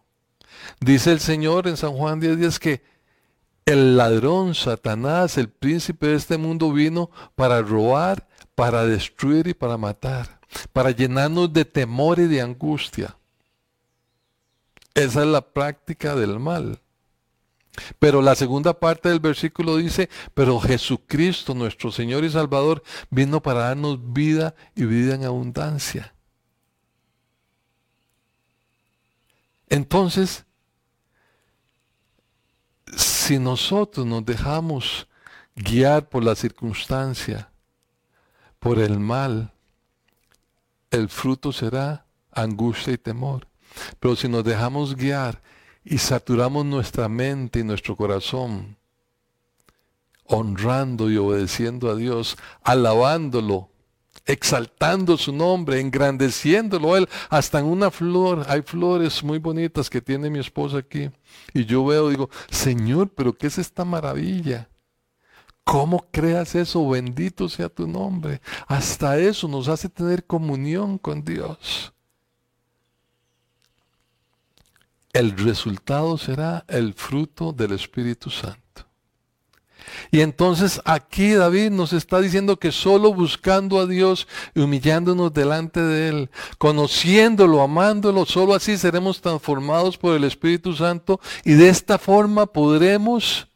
S1: Dice el Señor en San Juan 10.10 que el ladrón, Satanás, el príncipe de este mundo vino para robar, para destruir y para matar, para llenarnos de temor y de angustia. Esa es la práctica del mal. Pero la segunda parte del versículo dice, pero Jesucristo, nuestro Señor y Salvador, vino para darnos vida y vida en abundancia. Entonces, si nosotros nos dejamos guiar por la circunstancia, por el mal, el fruto será angustia y temor. Pero si nos dejamos guiar y saturamos nuestra mente y nuestro corazón, honrando y obedeciendo a Dios, alabándolo, exaltando su nombre, engrandeciéndolo a Él, hasta en una flor, hay flores muy bonitas que tiene mi esposa aquí, y yo veo, digo, Señor, pero ¿qué es esta maravilla? ¿Cómo creas eso? Bendito sea tu nombre. Hasta eso nos hace tener comunión con Dios. El resultado será el fruto del Espíritu Santo. Y entonces aquí David nos está diciendo que solo buscando a Dios y humillándonos delante de Él, conociéndolo, amándolo, solo así seremos transformados por el Espíritu Santo y de esta forma podremos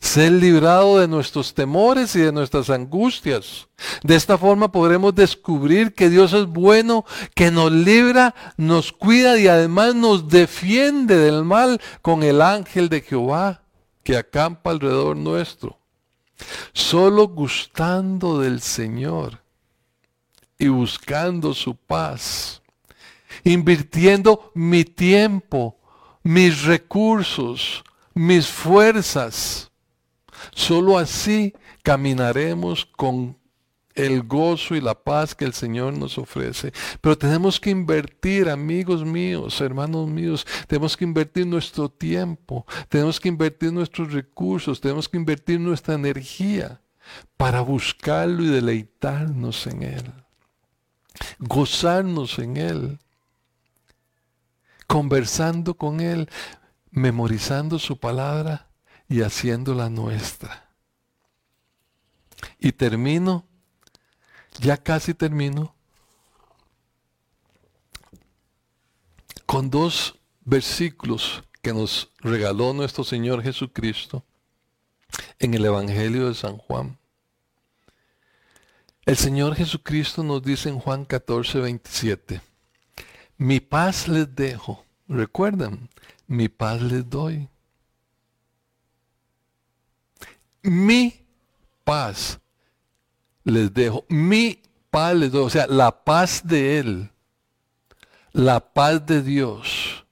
S1: ser librados de nuestros temores y de nuestras angustias. De esta forma podremos descubrir que Dios es bueno, que nos libra, nos cuida y además nos defiende del mal con el ángel de Jehová que acampa alrededor nuestro. Solo gustando del Señor y buscando su paz, invirtiendo mi tiempo, mis recursos, mis fuerzas. Solo así caminaremos con el gozo y la paz que el Señor nos ofrece. Pero tenemos que invertir, amigos míos, hermanos míos, tenemos que invertir nuestro tiempo, tenemos que invertir nuestros recursos, tenemos que invertir nuestra energía para buscarlo y deleitarnos en Él, gozarnos en Él, conversando con Él, memorizando su palabra y haciéndola nuestra. Y termino ya casi termino con dos versículos que nos regaló nuestro Señor Jesucristo en el Evangelio de San Juan. El Señor Jesucristo nos dice en Juan 14, 27, mi paz les dejo. Recuerden, mi paz les doy. Mi paz les dejo. Mi paz les doy. O sea, la paz de Él. La paz de Dios.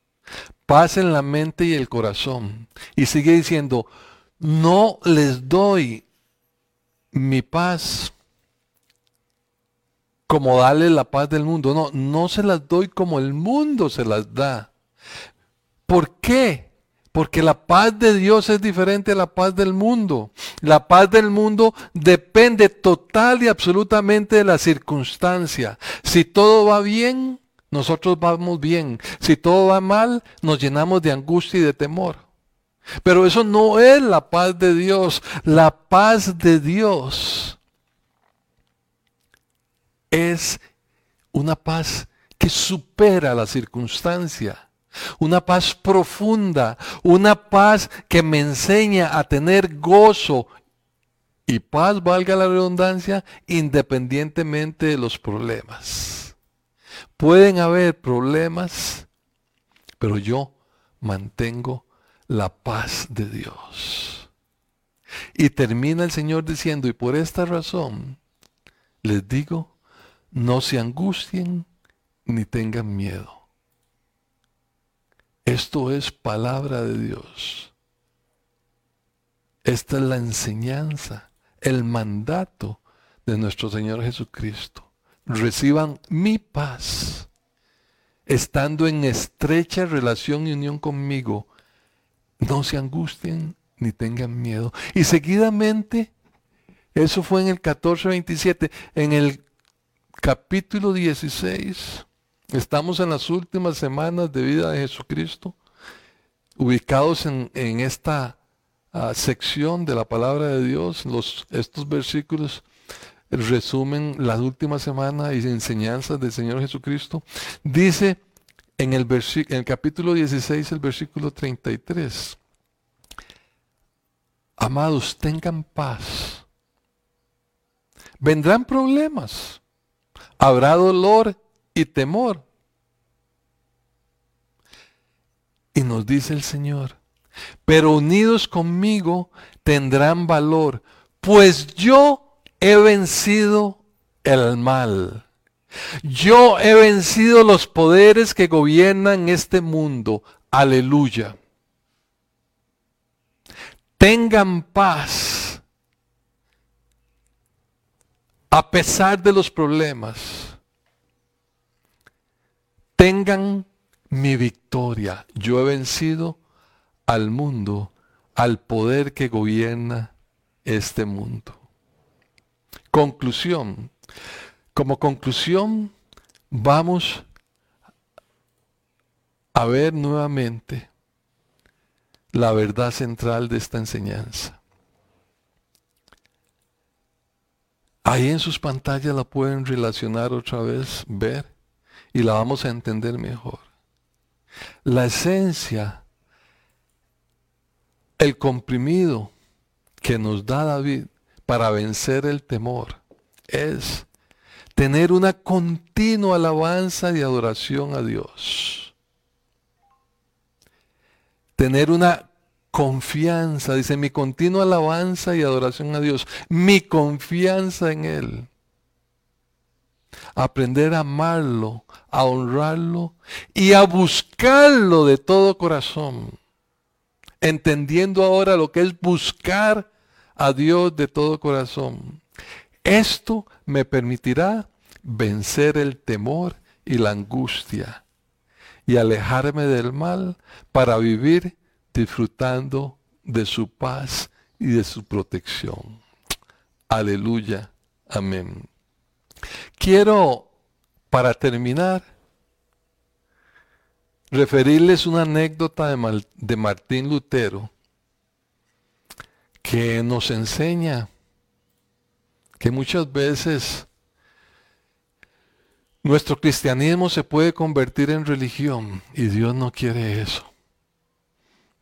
S1: Paz en la mente y el corazón. Y sigue diciendo, no les doy mi paz como darle la paz del mundo. No, no se las doy como el mundo se las da. ¿Por qué? Porque la paz de Dios es diferente a la paz del mundo. La paz del mundo depende total y absolutamente de la circunstancia. Si todo va bien, nosotros vamos bien. Si todo va mal, nos llenamos de angustia y de temor. Pero eso no es la paz de Dios. La paz de Dios es una paz que supera la circunstancia una paz profunda, una paz que me enseña a tener gozo y paz, valga la redundancia, independientemente de los problemas. Pueden haber problemas, pero yo mantengo la paz de Dios. Y termina el Señor diciendo, y por esta razón les digo, no se angustien ni tengan miedo. Esto es palabra de Dios. Esta es la enseñanza, el mandato de nuestro Señor Jesucristo. Reciban mi paz, estando en estrecha relación y unión conmigo. No se angustien ni tengan miedo. Y seguidamente, eso fue en el 14:27, en el capítulo 16, Estamos en las últimas semanas de vida de Jesucristo, ubicados en, esta ah, sección de la palabra de Dios. Estos versículos resumen las últimas semanas y enseñanzas del Señor Jesucristo. Dice en el, en el capítulo 16, el versículo 33. Amados, tengan paz. Vendrán problemas. Habrá dolor y temor. Y nos dice el Señor, pero unidos conmigo tendrán valor, pues yo he vencido el mal. Yo he vencido los poderes que gobiernan este mundo. Aleluya. Tengan paz a pesar de los problemas tengan mi victoria. Yo he vencido al mundo, al poder que gobierna este mundo. Conclusión. Como conclusión, vamos a ver nuevamente la verdad central de esta enseñanza. Ahí en sus pantallas la pueden relacionar otra vez, ver, y la vamos a entender mejor. La esencia, el comprimido que nos da David para vencer el temor es tener una continua alabanza y adoración a Dios. Tener una confianza, dice mi continua alabanza y adoración a Dios, mi confianza en Él. Aprender a amarlo, a honrarlo y a buscarlo de todo corazón. Entendiendo ahora lo que es buscar a Dios de todo corazón. Esto me permitirá vencer el temor y la angustia y alejarme del mal para vivir disfrutando de su paz y de su protección. Aleluya. Amén. Quiero, para terminar, referirles una anécdota de, Martín Lutero que nos enseña que muchas veces nuestro cristianismo se puede convertir en religión y Dios no quiere eso.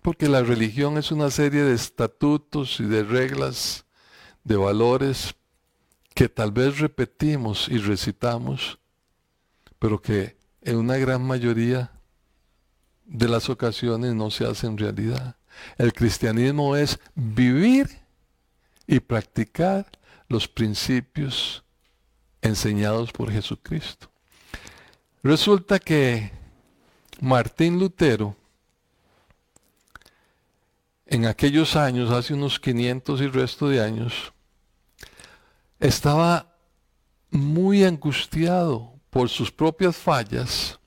S1: Porque la religión es una serie de estatutos y de reglas, de valores que tal vez repetimos y recitamos, pero que en una gran mayoría de las ocasiones no se hacen realidad. El cristianismo es vivir y practicar los principios enseñados por Jesucristo. Resulta que Martín Lutero, en aquellos años, hace unos 500 y resto de años, estaba muy angustiado por sus propias fallas,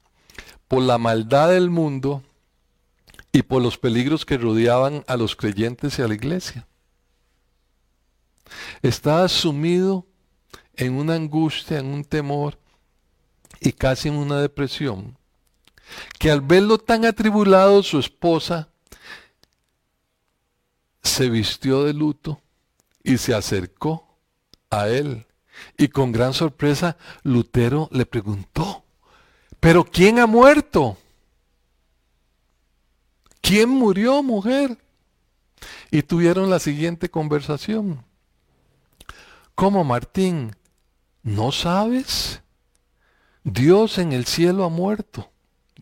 S1: por la maldad del mundo y por los peligros que rodeaban a los creyentes y a la iglesia. Estaba sumido en una angustia, en un temor y casi en una depresión, que al verlo tan atribulado su esposa se vistió de luto y se acercó a él. Y con gran sorpresa Lutero le preguntó, ¿pero quién ha muerto? ¿Quién murió, mujer? Y tuvieron la siguiente conversación. ¿Cómo, Martín? ¿No sabes? Dios en el cielo ha muerto,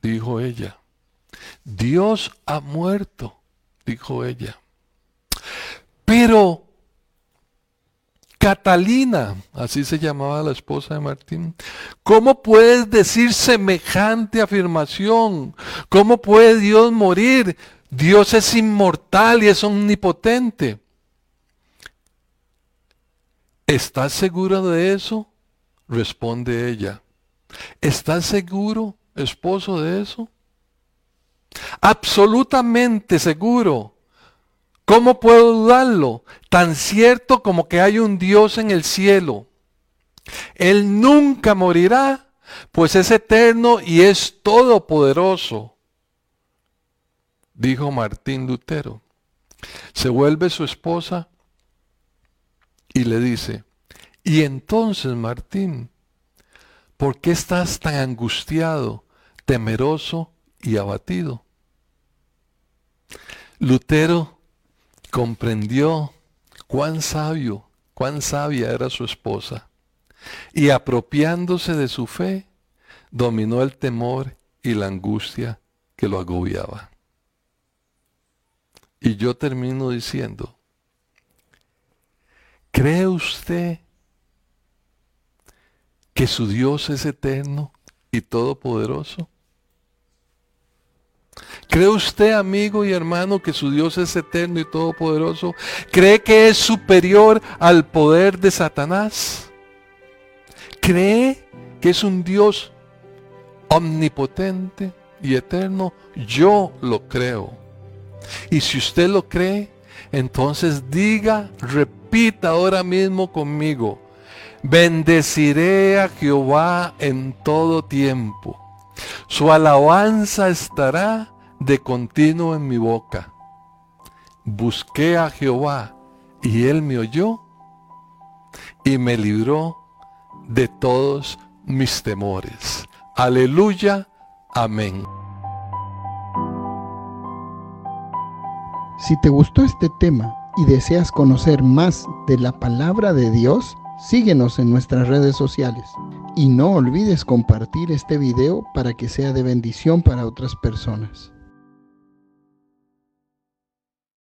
S1: dijo ella. Dios ha muerto, dijo ella. Pero Catalina, así se llamaba la esposa de Martín, ¿cómo puedes decir semejante afirmación? ¿Cómo puede Dios morir? Dios es inmortal y es omnipotente. ¿Estás segura de eso? Responde ella. ¿Estás seguro, esposo, de eso? Absolutamente seguro. ¿Cómo puedo dudarlo? Tan cierto como que hay un Dios en el cielo. Él nunca morirá, pues es eterno y es todopoderoso. Dijo Martín Lutero. Se vuelve su esposa y le dice, y entonces Martín, ¿por qué estás tan angustiado, temeroso y abatido? Lutero comprendió cuán sabio, cuán sabia era su esposa, y apropiándose de su fe, dominó el temor y la angustia que lo agobiaba. Y yo termino diciendo, ¿cree usted que su Dios es eterno y todopoderoso? ¿Cree usted, amigo y hermano, que su Dios es eterno y todopoderoso? ¿Cree que es superior al poder de Satanás? ¿Cree que es un Dios omnipotente y eterno? Yo lo creo. Y si usted lo cree, entonces diga, repita ahora mismo conmigo, bendeciré a Jehová en todo tiempo. Su alabanza estará de continuo en mi boca. Busqué a Jehová y él me oyó y me libró de todos mis temores. Aleluya, amén.
S2: Si te gustó este tema y deseas conocer más de la palabra de Dios, síguenos en nuestras redes sociales y no olvides compartir este video para que sea de bendición para otras personas.